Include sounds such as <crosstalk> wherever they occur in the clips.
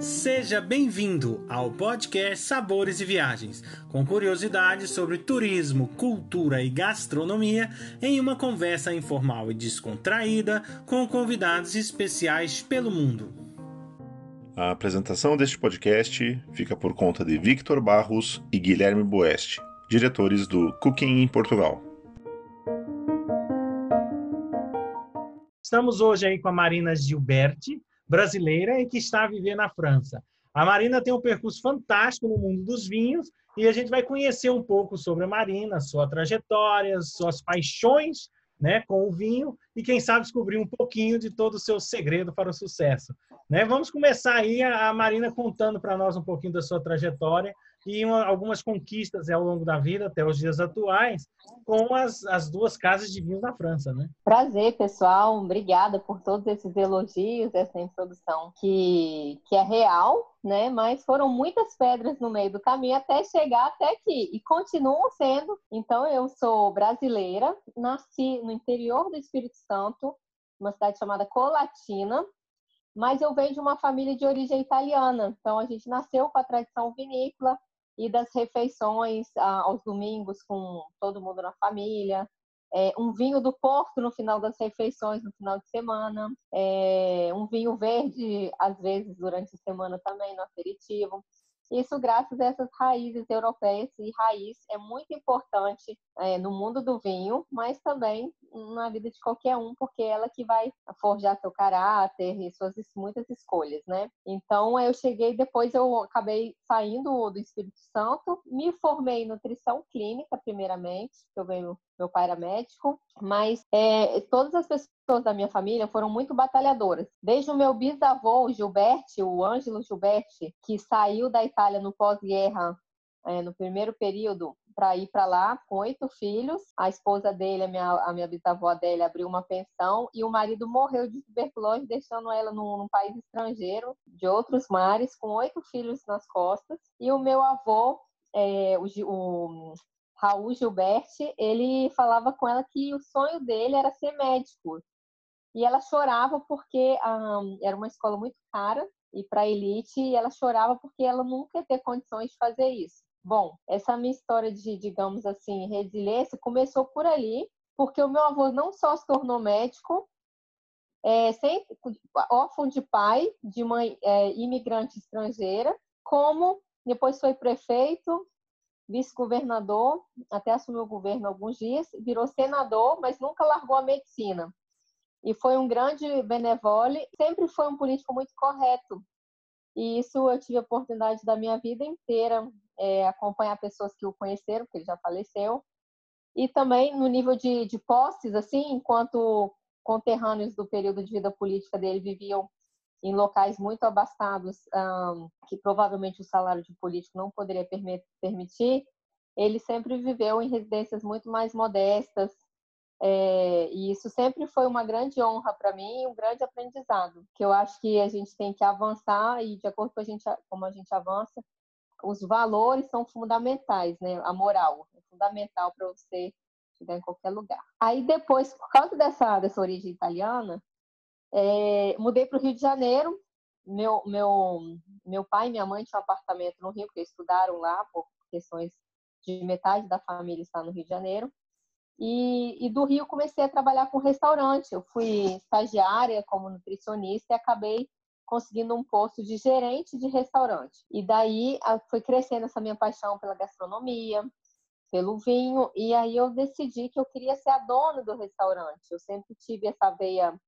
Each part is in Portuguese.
Seja bem-vindo ao podcast Sabores e Viagens, com curiosidades sobre turismo, cultura e gastronomia, em uma conversa informal e descontraída com convidados especiais pelo mundo. A apresentação deste podcast fica por conta de Victor Barros e Guilherme Boeste, diretores do Cooking em Portugal. Estamos hoje aí com a Marina Gilberti, brasileira e que está a viver na França. A Marina tem um percurso fantástico no mundo dos vinhos e a gente vai conhecer um pouco sobre a Marina, sua trajetória, suas paixões né, com o vinho e quem sabe descobrir um pouquinho de todo o seu segredo para o sucesso. Né? Vamos começar aí a Marina contando para nós um pouquinho da sua trajetória e uma, algumas conquistas ao longo da vida até os dias atuais com as, as duas casas de vinhos na França, né? Prazer, pessoal. Obrigada por todos esses elogios, essa introdução que, que é real, né? Mas foram muitas pedras no meio do caminho até chegar até aqui e continuam sendo. Então, eu sou brasileira, nasci no interior do Espírito Santo, uma cidade chamada Colatina, mas eu venho de uma família de origem italiana. Então, a gente nasceu com a tradição vinícola, e das refeições ah, aos domingos com todo mundo na família. É, um vinho do Porto no final das refeições, no final de semana. É, um vinho verde, às vezes, durante a semana também, no aperitivo. Isso graças a essas raízes europeias e raiz é muito importante é, no mundo do vinho, mas também na vida de qualquer um, porque é ela que vai forjar seu caráter e suas muitas escolhas, né? Então eu cheguei depois eu acabei saindo do Espírito Santo, me formei em nutrição clínica primeiramente, eu venho meu pai era médico, mas é, todas as pessoas da minha família foram muito batalhadoras. Desde o meu bisavô, o Gilberti, o Ângelo Gilberti, que saiu da Itália no pós-guerra, é, no primeiro período, para ir para lá com oito filhos. A esposa dele, a minha, a minha bisavó dele, abriu uma pensão e o marido morreu de tuberculose, deixando ela num, num país estrangeiro, de outros mares, com oito filhos nas costas. E o meu avô, é, o, o Raul Gilberti, ele falava com ela que o sonho dele era ser médico. E ela chorava porque um, era uma escola muito cara e para elite, e ela chorava porque ela nunca ia ter condições de fazer isso. Bom, essa minha história de, digamos assim, resiliência começou por ali, porque o meu avô não só se tornou médico, é, sem, órfão de pai, de mãe é, imigrante estrangeira, como depois foi prefeito, vice-governador, até assumiu o governo alguns dias, virou senador, mas nunca largou a medicina. E foi um grande benevole, sempre foi um político muito correto. E isso eu tive a oportunidade da minha vida inteira é, acompanhar pessoas que o conheceram, porque ele já faleceu. E também no nível de, de posses, assim, enquanto conterrâneos do período de vida política dele viviam em locais muito abastados, um, que provavelmente o salário de político não poderia permitir, ele sempre viveu em residências muito mais modestas, é, e isso sempre foi uma grande honra para mim, um grande aprendizado, que eu acho que a gente tem que avançar e de acordo com a gente, como a gente avança, os valores são fundamentais, né? A moral é fundamental para você chegar em qualquer lugar. Aí depois, por causa dessa dessa origem italiana, é, mudei para o Rio de Janeiro. Meu, meu, meu pai e minha mãe tinham um apartamento no Rio, porque estudaram lá por questões de metade da família está no Rio de Janeiro. E, e, do Rio comecei a trabalhar com restaurante. Eu fui estagiária como nutricionista e acabei conseguindo um posto de gerente de restaurante. E daí foi crescendo essa minha paixão pela gastronomia, pelo vinho, e aí eu decidi que eu queria ser a dona do restaurante. Eu sempre tive essa veia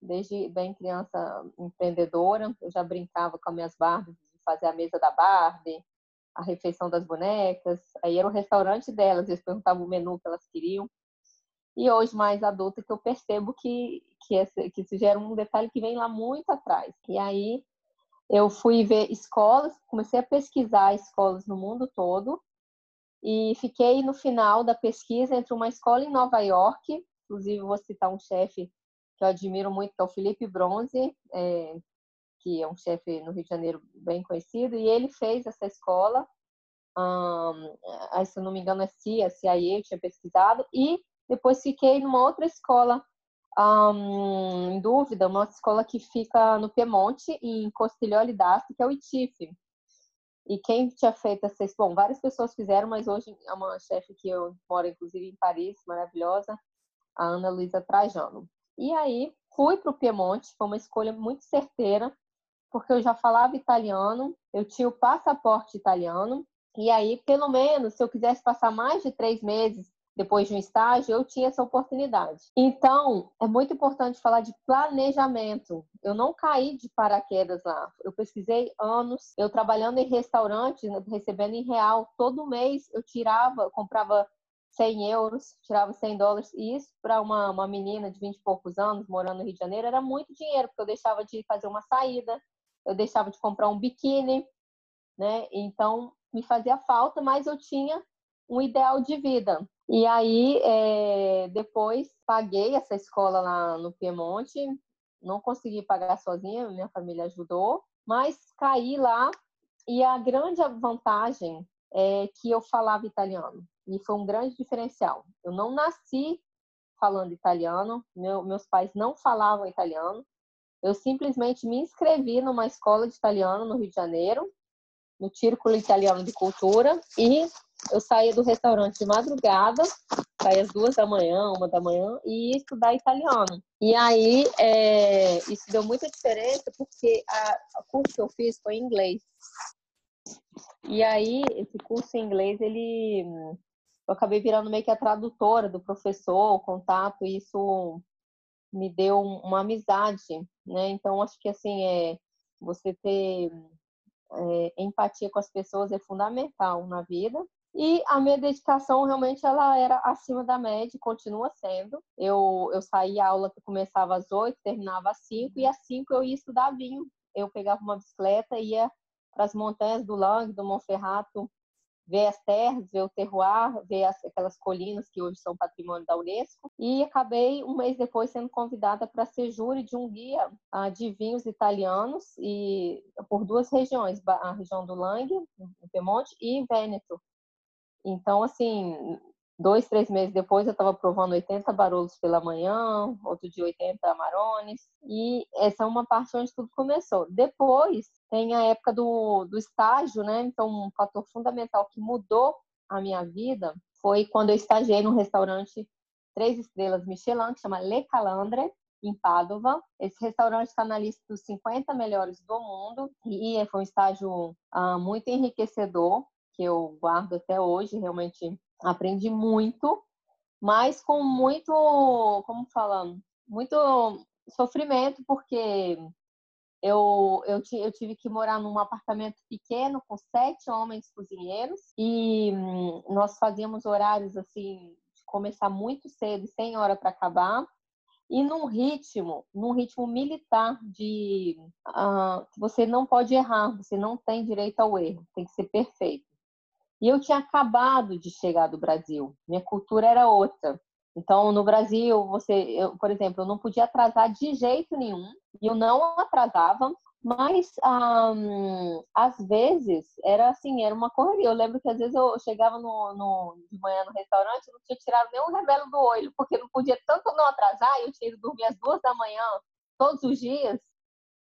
desde bem criança empreendedora. Eu já brincava com as minhas Barbies fazer a mesa da Barbie, a refeição das bonecas. Aí era o restaurante delas, eles perguntavam o menu que elas queriam. E hoje, mais adulta, que eu percebo que, que, esse, que isso já era um detalhe que vem lá muito atrás. E aí eu fui ver escolas, comecei a pesquisar escolas no mundo todo e fiquei no final da pesquisa entre uma escola em Nova York, inclusive vou citar um chefe que eu admiro muito, que é o Felipe Bronze, é, que é um chefe no Rio de Janeiro bem conhecido, e ele fez essa escola, se eu não me engano é CIA, CIA, eu tinha pesquisado, e depois fiquei numa outra escola em dúvida, uma escola que fica no Piemonte, em Costiglioli d'Asti, que é o ITIF. E quem tinha feito essa... Bom, várias pessoas fizeram, mas hoje é uma chefe que eu moro, inclusive, em Paris, maravilhosa, a Ana Luísa Trajano. E aí, fui para o Piemonte, foi uma escolha muito certeira, porque eu já falava italiano, eu tinha o passaporte italiano, e aí, pelo menos, se eu quisesse passar mais de três meses depois de um estágio, eu tinha essa oportunidade. Então, é muito importante falar de planejamento. Eu não caí de paraquedas lá. Eu pesquisei anos, eu trabalhando em restaurante, recebendo em real, todo mês eu tirava, comprava 100 euros, tirava 100 dólares. E isso, para uma, uma menina de 20 e poucos anos, morando no Rio de Janeiro, era muito dinheiro, porque eu deixava de fazer uma saída, eu deixava de comprar um biquíni, né? Então, me fazia falta, mas eu tinha um ideal de vida. E aí, é, depois, paguei essa escola lá no Piemonte. Não consegui pagar sozinha, minha família ajudou. Mas caí lá e a grande vantagem é que eu falava italiano. E foi um grande diferencial. Eu não nasci falando italiano, meu, meus pais não falavam italiano. Eu simplesmente me inscrevi numa escola de italiano no Rio de Janeiro, no Círculo Italiano de Cultura, e eu saía do restaurante de madrugada, saía às duas da manhã, uma da manhã, e ia estudar italiano. E aí, é, isso deu muita diferença, porque a, curso que eu fiz foi em inglês. E aí, esse curso em inglês, ele... Eu acabei virando meio que a tradutora do professor, o contato, e isso me deu uma amizade, né? Então, acho que, assim, é, você ter é, empatia com as pessoas é fundamental na vida. E a minha dedicação realmente ela era acima da média, continua sendo. Eu, eu saía a aula que começava às oito, terminava às cinco, e às cinco eu ia estudar vinho. Eu pegava uma bicicleta, ia para as montanhas do Lang, do Monferrato, ver as terras, ver o terroir, ver as, aquelas colinas que hoje são patrimônio da Unesco. E acabei, um mês depois, sendo convidada para ser júri de um guia uh, de vinhos italianos e por duas regiões, a região do Lang, no Piemonte, e Vêneto. Então, assim, dois, três meses depois eu estava provando 80 barolos pela manhã, outro dia 80 amarones, e essa é uma parte onde tudo começou. Depois tem a época do, do estágio, né? Então, um fator fundamental que mudou a minha vida foi quando eu estagiei num restaurante três estrelas Michelin, que chama Le Calandre, em Padova. Esse restaurante está na lista dos 50 melhores do mundo e foi um estágio ah, muito enriquecedor que eu guardo até hoje, realmente aprendi muito, mas com muito, como falando, muito sofrimento, porque eu, eu, eu, tive que morar num apartamento pequeno com sete homens cozinheiros e hum, nós fazíamos horários assim de começar muito cedo, sem hora para acabar e num ritmo, num ritmo militar de uh, você não pode errar, você não tem direito ao erro, tem que ser perfeito. E eu tinha acabado de chegar do Brasil. Minha cultura era outra. Então, no Brasil, você, eu, por exemplo, eu não podia atrasar de jeito nenhum. E eu não atrasava, mas um, às vezes era assim, era uma correria. Eu lembro que às vezes eu chegava no, no, de manhã no restaurante e não tinha tirado nenhum revelo do olho, porque não podia tanto não atrasar. Eu tinha ido dormir às duas da manhã todos os dias.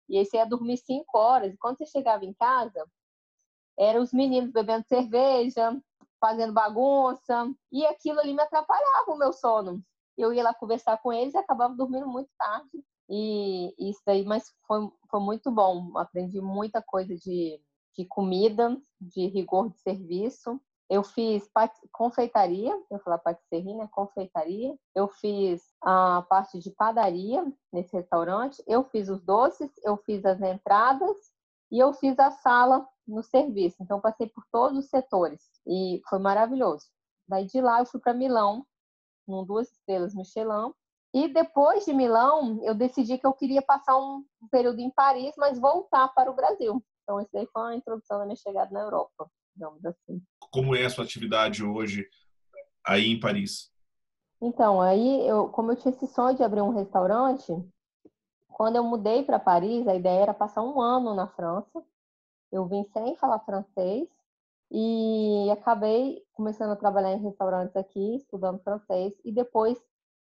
E aí você ia dormir cinco horas. E quando você chegava em casa, eram os meninos bebendo cerveja, fazendo bagunça, e aquilo ali me atrapalhava o meu sono. Eu ia lá conversar com eles e acabava dormindo muito tarde. E isso daí, mas foi, foi muito bom. Aprendi muita coisa de, de comida, de rigor de serviço. Eu fiz confeitaria, eu falar patisserie, né? Confeitaria. Eu fiz a parte de padaria nesse restaurante. Eu fiz os doces, eu fiz as entradas e eu fiz a sala no serviço. Então, passei por todos os setores e foi maravilhoso. Daí de lá, eu fui para Milão, com duas estrelas Michelin. E depois de Milão, eu decidi que eu queria passar um período em Paris, mas voltar para o Brasil. Então, isso daí foi a introdução da minha chegada na Europa, digamos assim. Como é a sua atividade hoje aí em Paris? Então, aí, eu, como eu tinha esse sonho de abrir um restaurante, quando eu mudei para Paris, a ideia era passar um ano na França eu vim sem falar francês e acabei começando a trabalhar em restaurantes aqui, estudando francês, e depois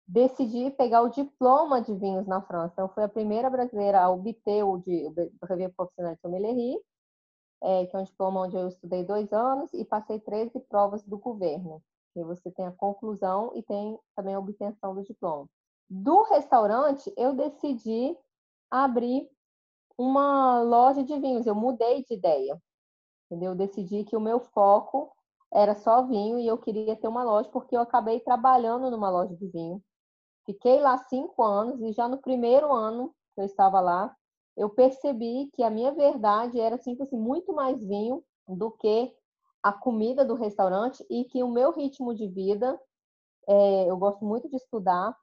decidi pegar o diploma de vinhos na França. Então, fui a primeira brasileira a obter o, de, brevet profissional de sommelier, é, que é um diploma onde eu estudei dois anos e passei 13 provas do governo. E você tem a conclusão e tem também a obtenção do diploma. Do restaurante, eu decidi abrir uma loja de vinhos. Eu mudei de ideia. Entendeu? Eu decidi que o meu foco era só vinho e eu queria ter uma loja porque eu acabei trabalhando numa loja de vinho. Fiquei lá cinco anos e já no primeiro ano que eu estava lá, eu percebi que a minha verdade era assim, assim, muito mais vinho do que a comida do restaurante e que o meu ritmo de vida, é, eu gosto muito de estudar,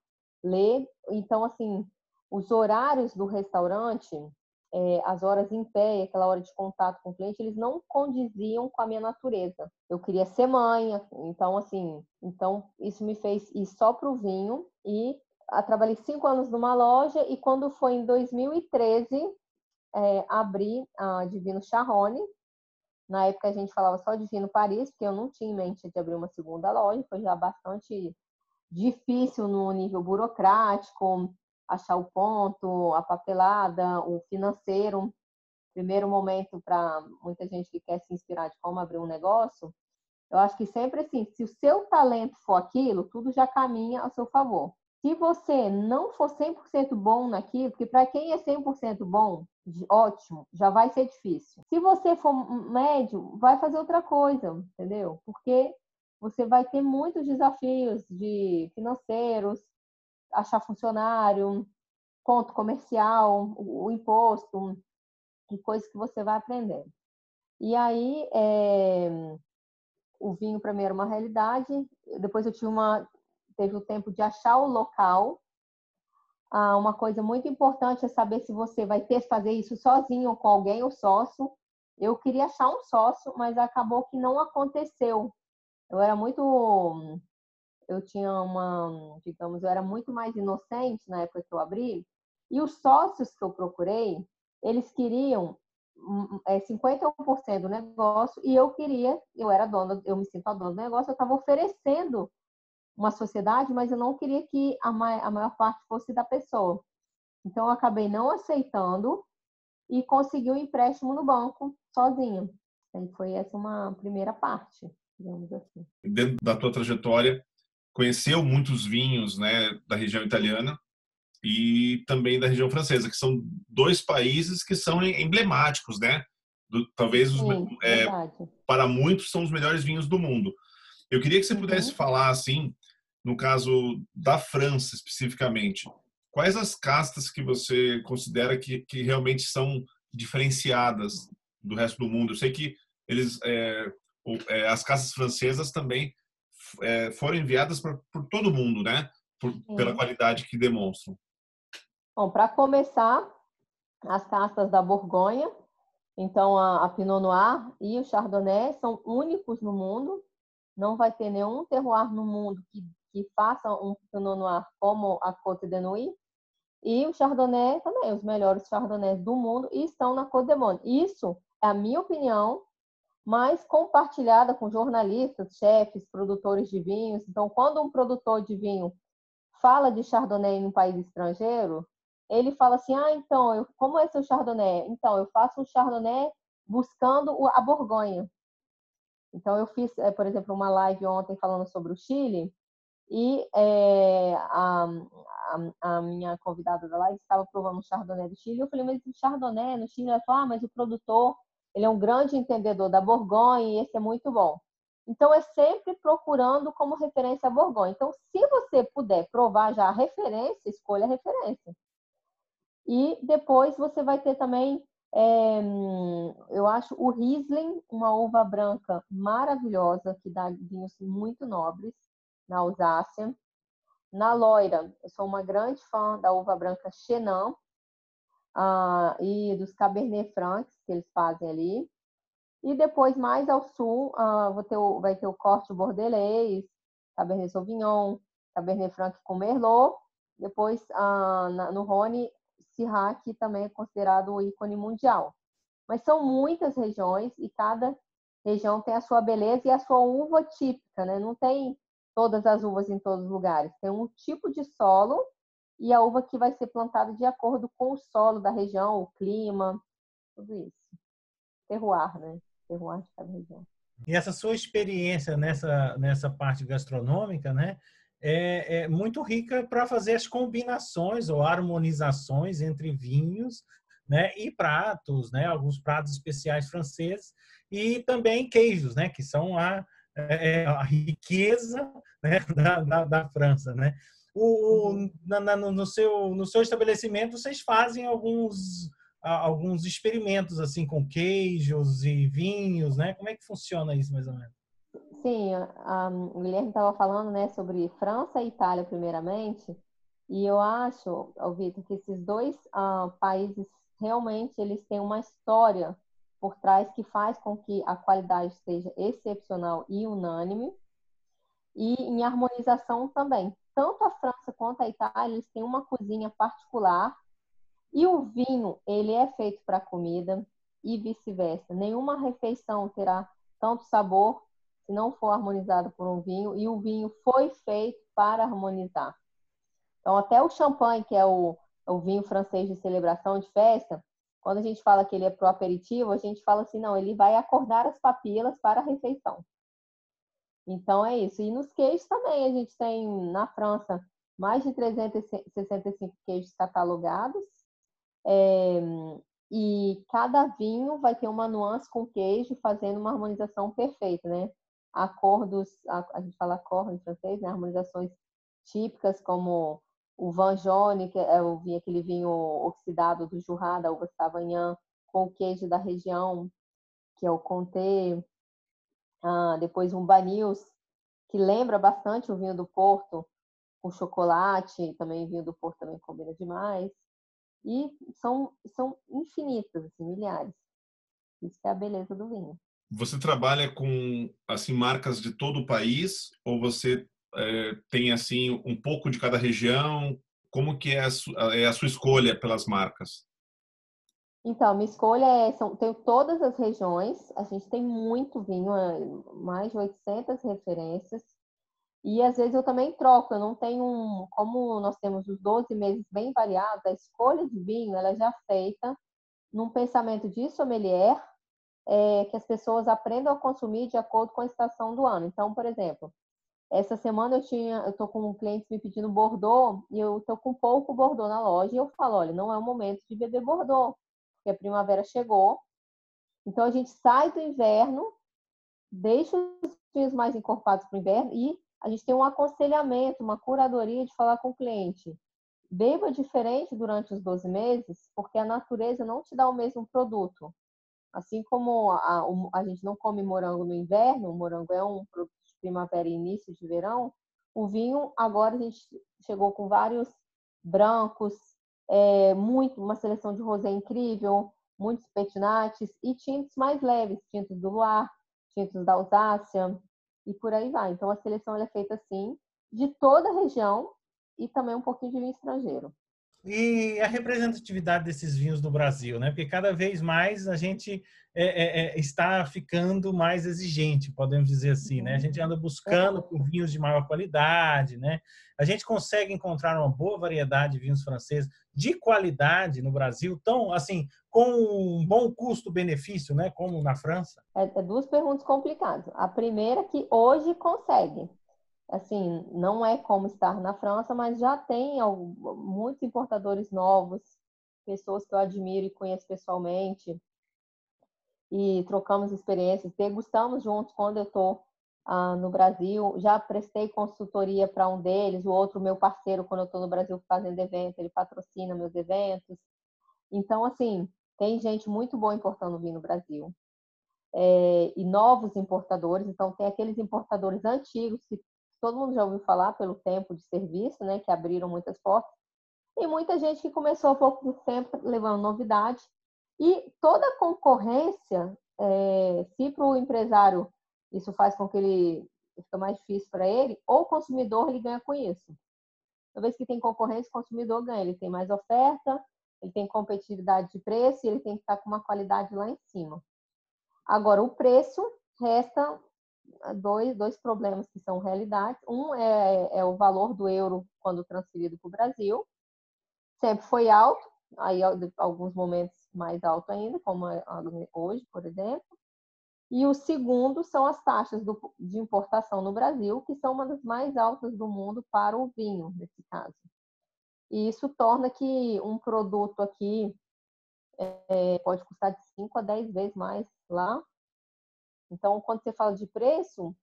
ler, então assim, os horários do restaurante, é, as horas em pé, aquela hora de contato com o cliente, eles não condiziam com a minha natureza. Eu queria ser mãe, então assim, então isso me fez ir só para o vinho e ah, trabalhei cinco anos numa loja e quando foi em 2013 é, abri a Divino Charrone. Na época a gente falava só Divino Paris, porque eu não tinha em mente de abrir uma segunda loja, foi já bastante difícil no nível burocrático, achar o ponto, a papelada, o financeiro. Primeiro momento para muita gente que quer se inspirar de como abrir um negócio, eu acho que sempre assim, se o seu talento for aquilo, tudo já caminha a seu favor. Se você não for 100% bom naquilo, porque para quem é 100% bom, ótimo, já vai ser difícil. Se você for médio, vai fazer outra coisa, entendeu? Porque você vai ter muitos desafios de financeiros, achar funcionário, ponto comercial, o, imposto, e coisas que você vai aprender. E aí, é, o vinho para mim era uma realidade. Depois eu tive uma, teve o tempo de achar o local. Ah, uma coisa muito importante é saber se você vai ter que fazer isso sozinho com alguém ou sócio. Eu queria achar um sócio, mas acabou que não aconteceu. Eu era muito eu tinha uma, digamos, eu era muito mais inocente na época que eu abri, e os sócios que eu procurei, eles queriam é, 51% do negócio, e eu queria, eu era dona, eu me sinto a dona do negócio, eu estava oferecendo uma sociedade, mas eu não queria que a, mai, a maior parte fosse da pessoa. Então, eu acabei não aceitando e consegui um empréstimo no banco sozinha. E foi essa uma primeira parte, digamos assim. Dentro da tua trajetória, conheceu muitos vinhos né, da região italiana e também da região francesa, que são dois países que são emblemáticos, né? Do, talvez os, Sim, é, para muitos são os melhores vinhos do mundo. Eu queria que você pudesse uhum. falar assim, no caso da França especificamente, quais as castas que você considera que, que realmente são diferenciadas do resto do mundo? Eu sei que eles, é, é, as castas francesas também é, foram enviadas por, por todo mundo, né? Por, pela qualidade que demonstram. Bom, para começar, as castas da Borgonha, então a, a, Pinot Noir e o Chardonnay são únicos no mundo. Não vai ter nenhum terroir no mundo que, que faça um Pinot Noir como a Côte de Nuit. E o Chardonnay também, os melhores Chardonnays do mundo estão na Côte de Monde. Isso é a minha opinião, mas compartilhada com jornalistas, chefes, produtores de vinhos. Então, quando um produtor de vinho fala de Chardonnay em um país estrangeiro, ele fala assim: ah, então, eu, como é seu Chardonnay? Então, eu faço um Chardonnay buscando a Borgonha. Então, eu fiz, eh, por exemplo, uma live ontem falando sobre o Chile e é, a, a, a, minha convidada da live estava provando um Chardonnay do Chile. Eu falei, mas o Chardonnay no Chile? Ela falou, ah, mas o produtor ele é um grande entendedor da Borgonha e esse é muito bom. Então, é sempre procurando como referência a Borgonha. Então, se você puder provar já a referência, escolha a referência. E depois você vai ter também, é, eu acho, o Riesling, uma uva branca maravilhosa, que dá vinhos muito nobres na Alsácia. Na Loira, eu sou uma grande fã da uva branca Chenin, uh, e dos Cabernet Francs que eles fazem ali. E depois, mais ao sul, uh, ter o, vai ter o corte bordelês, Cabernet Sauvignon, Cabernet Franc com Merlot. Depois, uh, na, no Rhône, Syrah, que também é considerado o ícone mundial. Mas são muitas regiões e cada região tem a sua beleza e a sua uva típica, né? Não tem todas as uvas em todos os lugares. Tem um tipo de solo e a uva que vai ser plantada de acordo com o solo da região, o clima, tudo isso. Terroir, né? Terroir de cada região. E essa sua experiência nessa, nessa parte gastronômica, né? É, é muito rica para fazer as combinações ou harmonizações entre vinhos né, e pratos, né, alguns pratos especiais franceses e também queijos, né, que são a, é, a riqueza né, <laughs> da, da, da, França, né. O, uhum. na, na, no, seu, no seu estabelecimento vocês fazem alguns alguns experimentos assim com queijos e vinhos, né? Como é que funciona isso mais ou menos? Sim, o Guilherme estava falando, né, sobre França e Itália primeiramente, e eu acho, Vitor, que esses dois uh, países realmente eles têm uma história por trás que faz com que a qualidade seja excepcional e unânime e em harmonização também. Tanto a França quanto a Itália eles têm uma cozinha particular e o vinho ele é feito para comida e vice-versa. Nenhuma refeição terá tanto sabor se não for harmonizado por um vinho e o vinho foi feito para harmonizar. Então até o champanhe que é o o vinho francês de celebração, de festa, quando a gente fala que ele é pro aperitivo, a gente fala assim, não, ele vai acordar as papilas para a refeição. Então é isso. E nos queijos também, a gente tem na França mais de 365 queijos catalogados. É, e cada vinho vai ter uma nuance com queijo, fazendo uma harmonização perfeita, né? Acordos, a, a gente fala acordo em francês, né? Harmonizações típicas como o Vanjone, que é o vinho, aquele vinho oxidado do Jurá, da uva Savagnin, com o queijo da região, que é o Comté. Ah, depois um Banils, que lembra bastante o vinho do Porto, com chocolate, também vinho do Porto também combina demais. E são, são infinitas, assim, milhares. Isso é a beleza do vinho. Você trabalha com assim marcas de todo o país ou você é, tem assim um pouco de cada região? Como que é a, su, é a sua escolha pelas marcas? Então, minha escolha é, são, tenho todas as regiões, a gente tem muito vinho, é, mais de 800 referências, e às vezes eu também troco, eu não tenho, um, como nós temos os 12 meses bem variados, a escolha de vinho, ela é já feita num pensamento de sommelier, é, que as pessoas aprendam a consumir de acordo com a estação do ano. Então, por exemplo, essa semana eu tinha, eu tô com um cliente me pedindo Bordeaux e eu tô com pouco Bordeaux na loja e eu falo, olha, não é o momento de beber Bordeaux, porque a primavera chegou. Então a gente sai do inverno, deixa os vinhos mais encorpados para o inverno e a gente tem um aconselhamento, uma curadoria de falar com o cliente. Beba diferente durante os 12 meses, porque a natureza não te dá o mesmo produto. Assim como a, a gente não come morango no inverno, o morango é um produto primavera e início de verão, o vinho agora a gente chegou com vários brancos, é, muito uma seleção de rosé incrível, muitos petinates e tintos mais leves, tintos do Loire, tintos da Alsácia e por aí vai. Então a seleção é feita assim de toda a região e também um pouquinho de vinho estrangeiro e a representatividade desses vinhos no Brasil, né? Porque cada vez mais a gente é, é, é, está ficando mais exigente, podemos dizer assim, né? A gente anda buscando por vinhos de maior qualidade, né? A gente consegue encontrar uma boa variedade de vinhos franceses de qualidade no Brasil, tão assim, com um bom custo-benefício, né? Como na França. É, é duas perguntas complicadas. A primeira é que hoje consegue, assim, não é como estar na França, mas já tem muitos importadores novos, pessoas que eu admiro e conheço pessoalmente, e trocamos experiências, degustamos juntos quando eu estou ah, no Brasil. Já prestei consultoria para um deles, o outro, meu parceiro, quando eu estou no Brasil fazendo evento, ele patrocina meus eventos. Então, assim, tem gente muito boa importando vinho no Brasil. É, e novos importadores, então tem aqueles importadores antigos que todo mundo já ouviu falar pelo tempo de serviço, né, que abriram muitas portas. E muita gente que começou há pouco tempo levando novidade. E toda concorrência, é, se para o empresário isso faz com que ele fica mais difícil para ele, ou o consumidor ele ganha com isso. Uma vez que tem concorrência, o consumidor ganha. Ele tem mais oferta, ele tem competitividade de preço e ele tem que estar com uma qualidade lá em cima. Agora, o preço resta dois, dois problemas que são realidades. Um é, é o valor do euro quando transferido para o Brasil. Sempre foi alto, aí alguns momentos mais alto ainda, como hoje, por exemplo. E o segundo são as taxas do, de importação no Brasil, que são uma das mais altas do mundo para o vinho, nesse caso. E isso torna que um produto aqui é, pode custar de 5 a 10 vezes mais lá. Então, quando você fala de preço,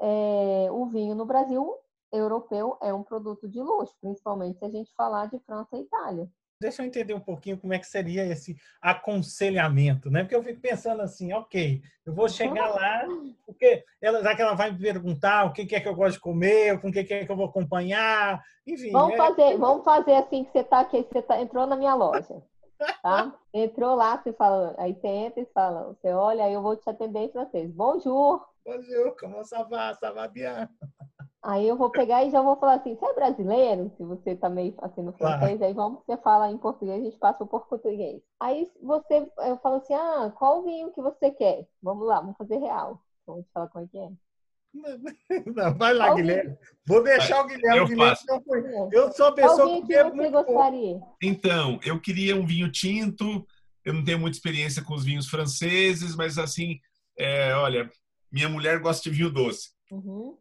é, o vinho no Brasil europeu é um produto de luxo, principalmente se a gente falar de França e Itália. Deixa eu entender um pouquinho como é que seria esse aconselhamento, né? Porque eu fico pensando assim, ok, eu vou chegar lá, <laughs> porque ela, já que ela vai me perguntar o que é que eu gosto de comer, com o que é que eu vou acompanhar, enfim. Vamos, é... fazer, vamos fazer assim que você tá aqui, você tá, entrou na minha loja, tá? Entrou lá, você fala, aí você entra e fala, você olha, aí eu vou te atender em francês. Bonjour! Bonjour, como ça va? Ça va bien? Aí eu vou pegar e já vou falar assim, você é brasileiro? Se você tá meio assim no francês, claro. aí vamos, você fala em português, a gente passa por português. Aí você, eu falo assim, ah, qual vinho que você quer? Vamos lá, vamos fazer real. Vamos falar como é que é. <laughs> Não, vai lá, Guilherme. Vou deixar o Guilherme. Eu, Guilherme eu sou a pessoa que, que você gostaria? Então, eu queria um vinho tinto. Eu não tenho muita experiência com os vinhos franceses, mas assim, é, olha, minha mulher gosta de vinho doce. Uhum.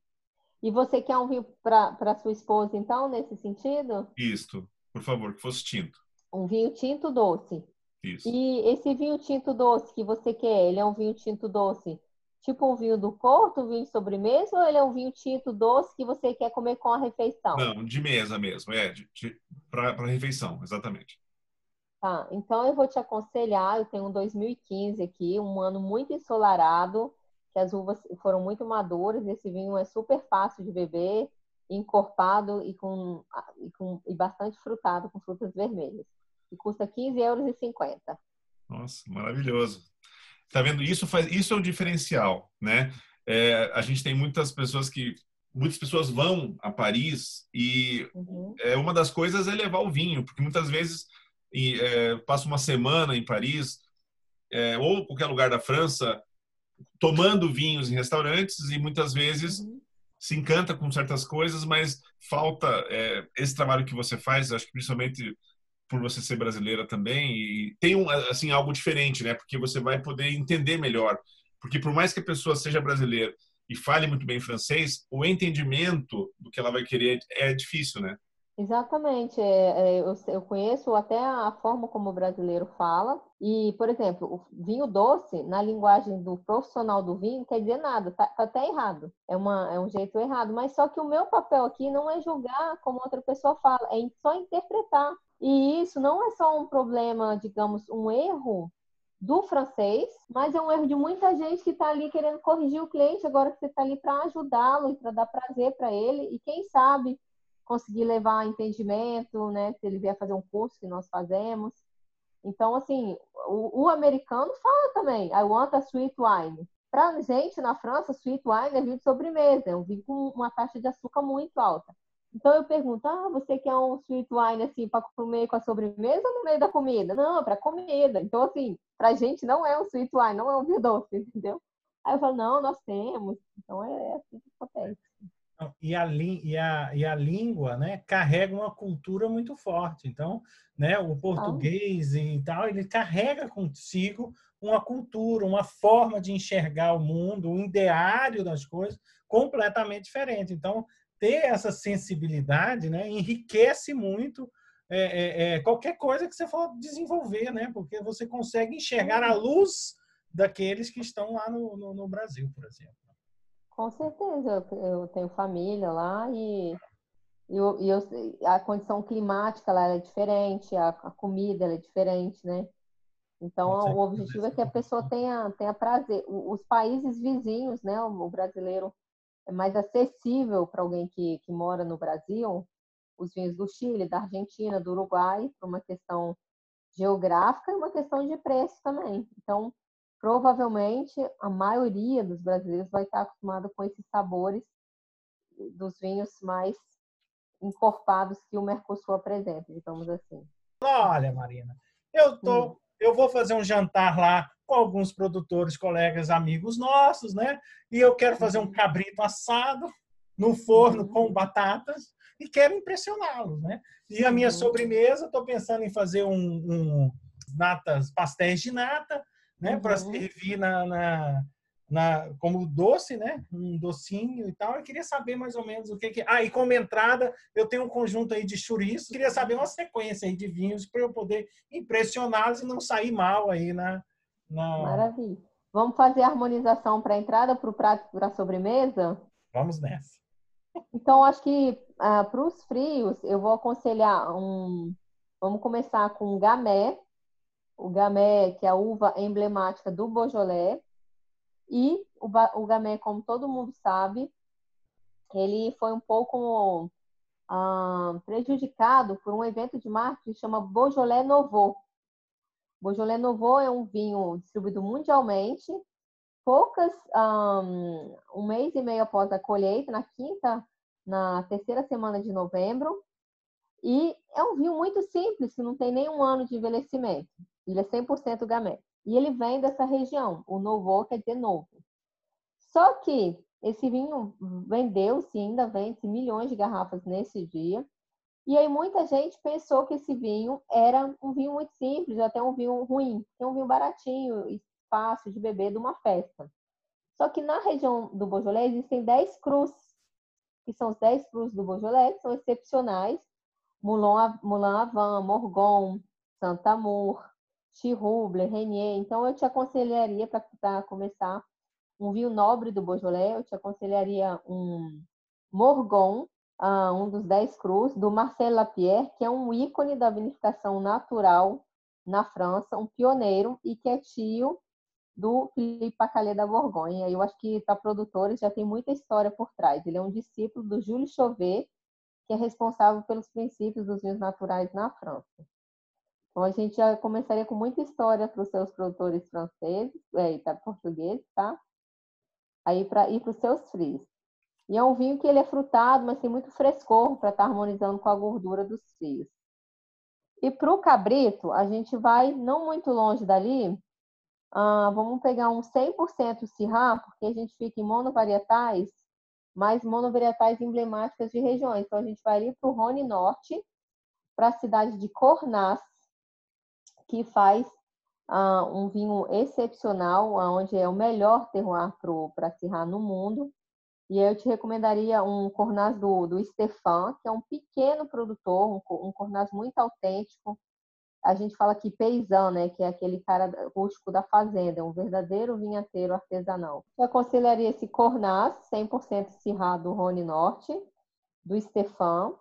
E você quer um vinho para sua esposa, então, nesse sentido? Isso, por favor, que fosse tinto. Um vinho tinto doce. Isso. E esse vinho tinto doce que você quer, ele é um vinho tinto doce, tipo um vinho do Porto, um vinho de sobremesa, ou ele é um vinho tinto doce que você quer comer com a refeição? Não, de mesa mesmo, é, para refeição, exatamente. Tá, então eu vou te aconselhar, eu tenho um 2015 aqui, um ano muito ensolarado, que as uvas foram muito maduras. Esse vinho é super fácil de beber, encorpado e com, e com e bastante frutado com frutas vermelhas. E custa 15,50 euros. Nossa, maravilhoso. Tá vendo? Isso faz, isso é um diferencial, né? É, a gente tem muitas pessoas que muitas pessoas vão a Paris e uhum. é uma das coisas é levar o vinho, porque muitas vezes e, é, passa uma semana em Paris é, ou qualquer lugar da França tomando vinhos em restaurantes e muitas vezes uhum. se encanta com certas coisas, mas falta é, esse trabalho que você faz, acho que principalmente por você ser brasileira também e tem um assim algo diferente, né? Porque você vai poder entender melhor, porque por mais que a pessoa seja brasileira e fale muito bem francês, o entendimento do que ela vai querer é difícil, né? Exatamente. É, é, eu, conheço até a forma como o brasileiro fala. E, por exemplo, o vinho doce, na linguagem do profissional do vinho, quer dizer nada, tá, tá até errado. É, uma, é um jeito errado. Mas só que o meu papel aqui não é julgar como outra pessoa fala, é só interpretar. E isso não é só um problema, digamos, um erro do francês, mas é um erro de muita gente que está ali querendo corrigir o cliente, agora que você está ali para ajudá-lo e para dar prazer para ele. E quem sabe conseguir levar entendimento, né? Se ele vier fazer um curso que nós fazemos. Então, assim, o, o americano fala também, I want a sweet wine. Pra gente, na França, sweet wine é vinho de sobremesa, é um vinho com uma taxa de açúcar muito alta. Então eu pergunto, ah, você quer um sweet wine assim para comer com a sobremesa ou no meio da comida? Não, para comida. Então assim, pra gente não é um sweet wine, não é um vinho doce, <laughs> entendeu? Aí eu falo, não, nós temos. Então é assim que acontece e a, e, a, e a língua né, carrega uma cultura muito forte. Então, né, o português e tal, ele carrega consigo uma cultura, uma forma de enxergar o mundo, um ideário das coisas completamente diferente. Então, ter essa sensibilidade né, enriquece muito é, é, é, qualquer coisa que você for desenvolver, né? porque você consegue enxergar a luz daqueles que estão lá no, no, no Brasil, por exemplo. Com certeza, eu, tenho família lá e, eu, eu, a condição climática lá é diferente, a, a comida é diferente, né? Então, o objetivo é que a pessoa tenha, tenha prazer. Os países vizinhos, né? O brasileiro é mais acessível para alguém que, que mora no Brasil, os vinhos do Chile, da Argentina, do Uruguai, por uma questão geográfica e uma questão de preço também. Então, provavelmente a maioria dos brasileiros vai estar acostumada com esses sabores dos vinhos mais encorpados que o Mercosul apresenta, digamos assim. Olha, Marina, eu tô, hum. eu vou fazer um jantar lá com alguns produtores, colegas, amigos nossos, né? E eu quero fazer um uhum. cabrito assado no forno com uhum. batatas e quero impressioná-los, né? E a minha uhum. sobremesa, estou pensando em fazer um, um, natas, pastéis de nata, né? Para servir na, na na, como doce, né? Um docinho e tal. Eu queria saber mais ou menos o que que... Ah, e como entrada, eu tenho um conjunto aí de chouriços. Queria saber uma sequência aí de vinhos para eu poder impressioná-los e não sair mal aí na... na... Maravilha. Vamos fazer a harmonização para a entrada, para o prato, para a sobremesa? Vamos nessa. Então, acho que ah, para os frios, eu vou aconselhar um... Vamos começar com o gamé. O gamé, que é a uva emblemática do Beaujolais e o, o Gamay, como todo mundo sabe, ele foi um pouco ah, prejudicado por um evento de marketing que chama Beaujolais Nouveau. Beaujolais Nouveau é um vinho distribuído mundialmente. Poucas, um, um mês e meio após a colheita, na quinta, na terceira semana de novembro. E é um vinho muito simples, que não tem nenhum ano de envelhecimento. Ele é 100% Gamay. E ele vem dessa região. O novo quer dizer novo. Só que esse vinho vendeu-se, ainda vende milhões de garrafas nesse dia. E aí muita gente pensou que esse vinho era um vinho muito simples, até um vinho ruim, que é um vinho baratinho fácil de beber de uma festa. Só que na região do Beaujolais existem 10 crus, que são os 10 crus do Beaujolais, que são excepcionais. Moulin, Moulin Avant, Morgon, Saint-Amour, Chirrubler, Renier. Então, eu te aconselharia, para começar, um vinho nobre do Beaujolais, eu te aconselharia um Morgon, uh, um dos 10 crus, do Marcel Lapierre, que é um ícone da vinificação natural na França, um pioneiro e que é tio do Philippe Pacalé da Borgonha. Eu acho que para produtores já tem muita história por trás. Ele é um discípulo do Júlio Chauvet, que é responsável pelos princípios dos vinhos naturais na França. Então, a gente já começaria com muita história para os seus produtores franceses, é, tá, portugueses, tá? Aí para ir para os seus frios. E é um vinho que ele é frutado, mas tem muito frescor para estar tá harmonizando com a gordura dos frios. E para o cabrito, a gente vai não muito longe dali. Ah, vamos pegar um 100% Syrah, porque a gente fica em monovarietais, mas monovarietais emblemáticas de regiões. Então, a gente vai ali para o Rhône Norte, para a cidade de Cornas, que faz uh, um vinho excepcional, onde é o melhor terroir para Syrah no mundo. E eu te recomendaria um Cornaz do, do Stefan, que é um pequeno produtor, um, um Cornaz muito autêntico. A gente fala aqui peisan, né, que é aquele cara rústico da fazenda, é um verdadeiro vinhateiro artesanal. Eu aconselharia esse Cornaz, 100% Syrah do Rhône Norte, do Stefan.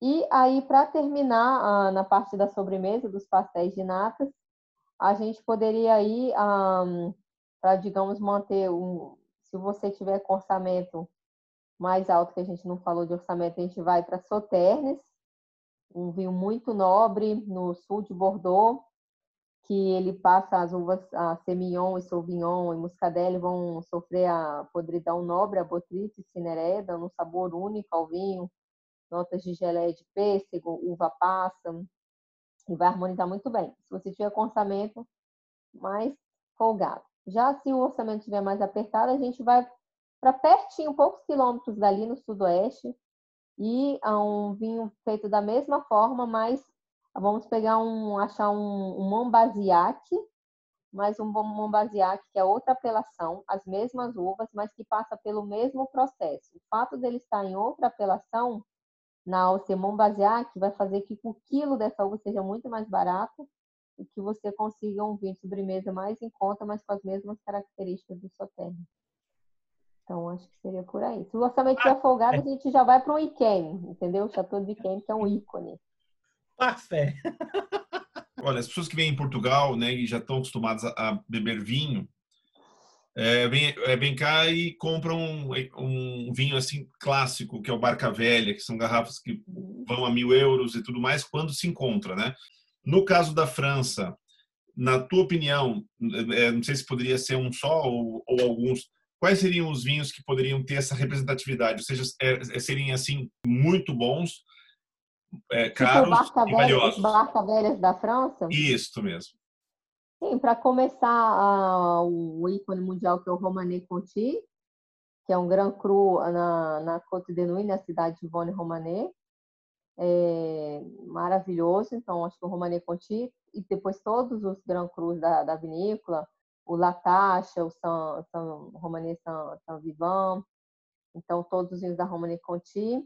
E aí, para terminar, na parte da sobremesa, dos pastéis de natas, a gente poderia ir para, digamos, manter um. Se você tiver com orçamento mais alto, que a gente não falou de orçamento, a gente vai para Soternes, um vinho muito nobre no sul de Bordeaux, que ele passa as uvas a Semillon e Sauvignon e Muscadelli vão sofrer a podridão nobre, a Botrytis cineré, dando um sabor único ao vinho, notas de geleia de pêssego, uva passa, e vai harmonizar muito bem. Se você tiver com orçamento mais folgado. Já se o orçamento estiver mais apertado, a gente vai para pertinho, poucos quilômetros dali no sudoeste, e a um vinho feito da mesma forma, mas vamos pegar um, achar um, um mais um Montbazillac, que é outra apelação, as mesmas uvas, mas que passa pelo mesmo processo. O fato dele estar em outra apelação na Alcemon Baseac vai fazer que o quilo dessa uva seja muito mais barato e que você consiga um vinho de sobremesa mais em conta, mas com as mesmas características do Sauternes. Então, acho que seria por aí. Se o orçamento estiver folgado, a gente já vai para o Iquem, entendeu? O Chateau de Iquem, que é um <laughs> ícone. Parfé. <laughs> Olha, as pessoas que vêm em Portugal, né, e já estão acostumadas a beber vinho, é, vem, é, vem cá e compra um, um vinho assim clássico, que é o Barca Velha, que são garrafas que vão a mil euros e tudo mais, quando se encontra, né? No caso da França, na tua opinião, é, não sei se poderia ser um só ou, ou, alguns, quais seriam os vinhos que poderiam ter essa representatividade? Ou seja, é, é seriam assim muito bons, é, caros tipo e valiosos? Barca Velhas da França? Isso mesmo. Sim, para começar, uh, o ícone mundial que é o Romanée Conti, que é um Grand Cru na, na Côte de Nuit, na cidade de Vonne Romanée. É maravilhoso, então acho que o Romanée Conti e depois todos os Grand Crus da, da vinícola, o Latacha, o San, San Romanée San, San Vivant, então todos os vinhos da Romanée Conti.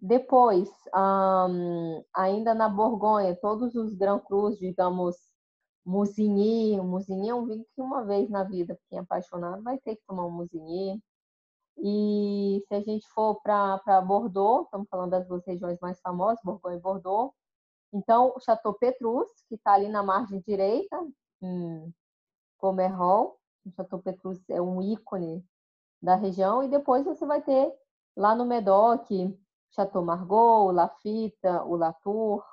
Depois, um, ainda na Borgonha, todos os Grand Crus, digamos, Musigny, o Musigny é um vinho que uma vez na vida, quem é apaixonado vai ter que tomar um Musigny. E se a gente for para Bordeaux, estamos falando das duas regiões mais famosas, Borgonha e Bordeaux, então o Chateau Petrus, que está ali na margem direita, em Pomerol, o Chateau Petrus é um ícone da região, e depois você vai ter lá no Medoc, Chateau Margaux, o Lafite, o Latour,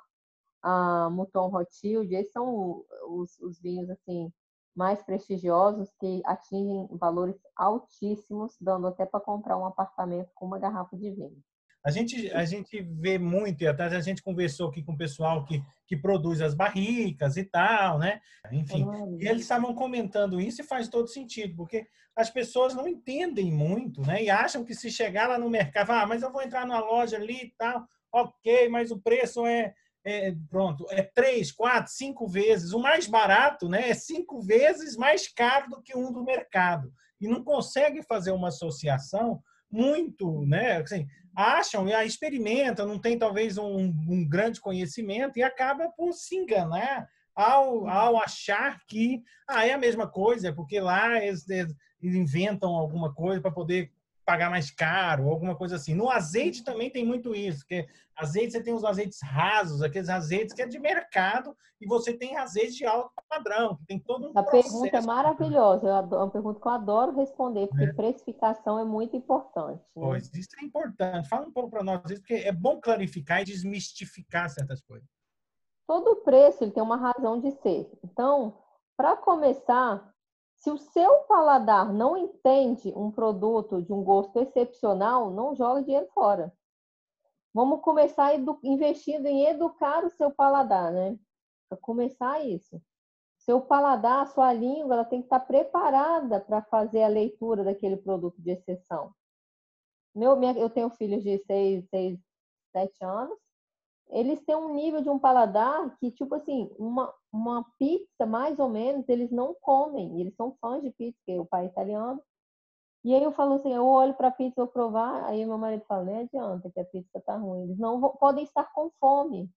a Mouton Rothschild, esses são os, os vinhos assim mais prestigiosos que atingem valores altíssimos, dando até para comprar um apartamento com uma garrafa de vinho. A gente, a gente vê muito, e até a gente conversou aqui com o pessoal que, que produz as barricas e tal, né? Enfim, e eles estavam comentando isso e faz todo sentido, porque as pessoas não entendem muito, né? E acham que se chegar lá no mercado, ah, mas eu vou entrar na loja ali e tal, ok, mas o preço é, é, pronto, é três, quatro, cinco vezes. O mais barato né, é cinco vezes mais caro do que um do mercado. E não consegue fazer uma associação muito, né? Assim, acham, experimentam, não tem talvez um, um grande conhecimento e acaba por se enganar ao, ao achar que ah, é a mesma coisa, é porque lá eles, eles inventam alguma coisa para poder pagar mais caro, alguma coisa assim. No azeite também tem muito isso, que azeite você tem os azeites rasos, aqueles azeites que é de mercado, e você tem azeite de alto padrão, que tem todo um A processo. pergunta é maravilhosa, é uma pergunta que eu adoro responder, porque é. precificação é muito importante. Né? Pois, isso é importante. Fala um pouco para nós isso, porque é bom clarificar e desmistificar certas coisas. Todo preço ele tem uma razão de ser. Então, para começar, se o seu paladar não entende um produto de um gosto excepcional, não joga dinheiro fora. Vamos começar investindo em educar o seu paladar, né? Para começar isso. Seu paladar, sua língua, ela tem que estar preparada para fazer a leitura daquele produto de exceção. Meu, minha, eu tenho filhos de 6, 6, 7 anos eles têm um nível de um paladar que, tipo assim, uma, uma pizza, mais ou menos, eles não comem. Eles são fãs de pizza, porque o pai é italiano. E aí eu falo assim, eu olho para a pizza, vou provar, aí meu marido fala, nem adianta que a pizza tá ruim. Eles não vão, podem estar com fome.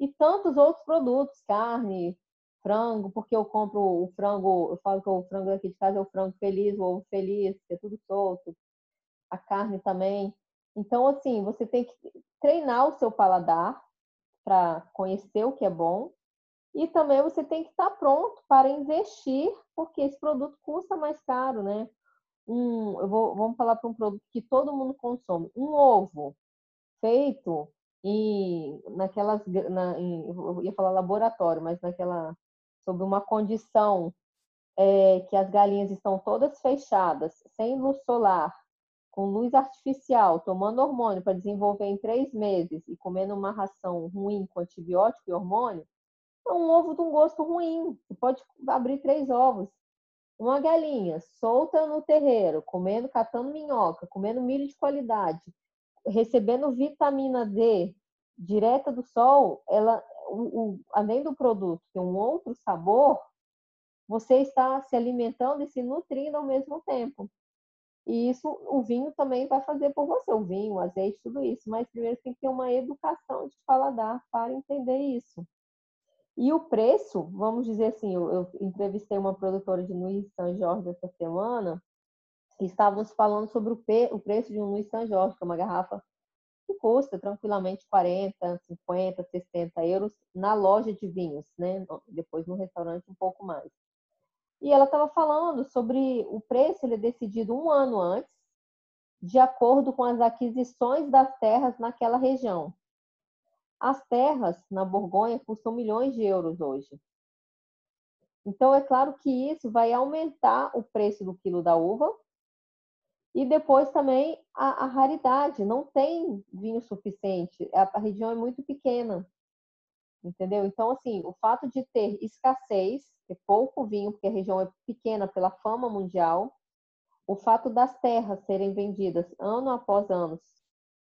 E tantos outros produtos, carne, frango, porque eu compro o frango, eu falo que o frango aqui de casa é o frango feliz, o ovo feliz, que é tudo solto. A carne também. Então, assim, você tem que treinar o seu paladar para conhecer o que é bom e também você tem que estar pronto para investir, porque esse produto custa mais caro, né? Um, eu vou, vamos falar para um produto que todo mundo consome. Um ovo feito naquelas, na, em, eu ia falar laboratório, mas naquela, sob uma condição é, que as galinhas estão todas fechadas, sem luz solar, com luz artificial, tomando hormônio para desenvolver em três meses e comendo uma ração ruim com antibiótico e hormônio, é um ovo de um gosto ruim. Você pode abrir três ovos. Uma galinha solta no terreiro, comendo, catando minhoca, comendo milho de qualidade, recebendo vitamina D direta do sol, ela, o, o, além do produto ter um outro sabor, você está se alimentando e se nutrindo ao mesmo tempo. E isso o vinho também vai fazer por você, o vinho, o azeite, tudo isso. Mas primeiro tem que ter uma educação de paladar para entender isso. E o preço, vamos dizer assim, eu, eu entrevistei uma produtora de Luiz São Jorge essa semana estávamos falando sobre o, pe, o preço de um Luiz São Jorge, que é uma garrafa que custa tranquilamente 40, 50, 60 euros na loja de vinhos, né? Depois no restaurante um pouco mais. E ela estava falando sobre o preço, ele é decidido um ano antes, de acordo com as aquisições das terras naquela região. As terras na Borgonha custam milhões de euros hoje. Então, é claro que isso vai aumentar o preço do quilo da uva e depois também a, a raridade. Não tem vinho suficiente, a, a região é muito pequena, entendeu? Então, assim, o fato de ter escassez ter pouco vinho, porque a região é pequena pela fama mundial. O fato das terras serem vendidas ano após ano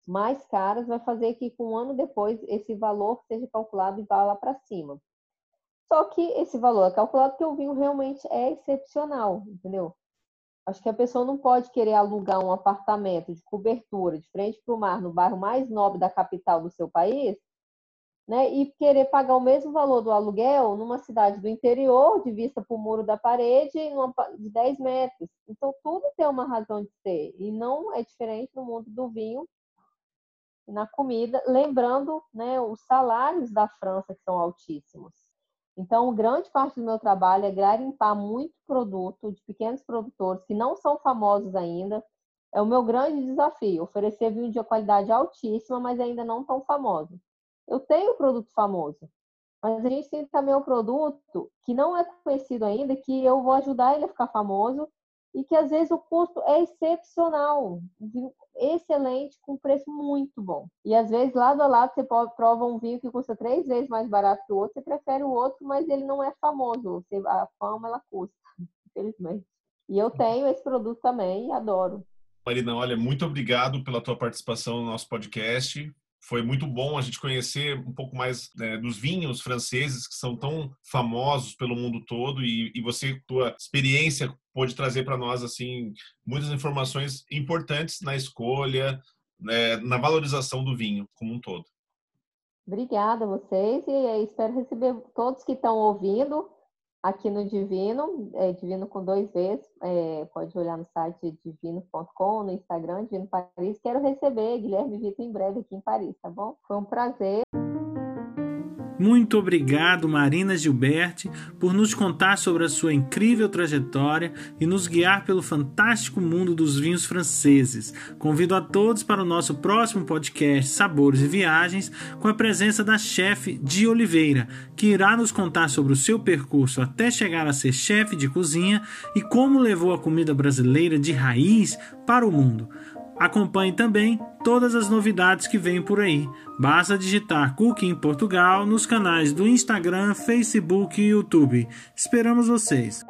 mais caras vai fazer que, um ano depois, esse valor seja calculado e vá lá para cima. Só que esse valor é calculado porque o vinho realmente é excepcional, entendeu? Acho que a pessoa não pode querer alugar um apartamento de cobertura de frente para o mar no bairro mais nobre da capital do seu país, né? E querer pagar o mesmo valor do aluguel numa cidade do interior, de vista para o muro da parede, de 10 metros. Então, tudo tem uma razão de ser. E não é diferente no mundo do vinho na comida, lembrando né, os salários da França, que são altíssimos. Então, grande parte do meu trabalho é garimpar muito produto de pequenos produtores que não são famosos ainda. É o meu grande desafio, oferecer vinho de qualidade altíssima, mas ainda não tão famoso. Eu tenho produto famoso, mas a gente tem também um produto que não é conhecido ainda, que eu vou ajudar ele a ficar famoso e que às vezes o custo é excepcional, excelente, com preço muito bom. E às vezes lado a lado você prova um vinho que custa três vezes mais barato que o outro, você prefere o outro, mas ele não é famoso. A fama ela custa, <laughs> infelizmente. E eu tenho esse produto também e adoro. Marina, olha, muito obrigado pela tua participação no nosso podcast foi muito bom a gente conhecer um pouco mais né, dos vinhos franceses que são tão famosos pelo mundo todo e, e você tua experiência pode trazer para nós assim muitas informações importantes na escolha né, na valorização do vinho como um todo. Obrigada a vocês e espero receber todos que estão ouvindo aqui no Divino, é, Divino com dois vezes, é, pode olhar no site divino.com, no Instagram, Divino Paris. Quero receber Guilherme Vitor em breve aqui em Paris, tá bom? Foi um prazer. Muito obrigado, Marina Gilberti, por nos contar sobre a sua incrível trajetória e nos guiar pelo fantástico mundo dos vinhos franceses. Convido a todos para o nosso próximo podcast Sabores e Viagens, com a presença da chefe de Oliveira, que irá nos contar sobre o seu percurso até chegar a ser chefe de cozinha e como levou a comida brasileira de raiz para o mundo. Acompanhe também todas as novidades que vêm por aí. Basta digitar Cooking Portugal nos canais do Instagram, Facebook e YouTube. Esperamos vocês!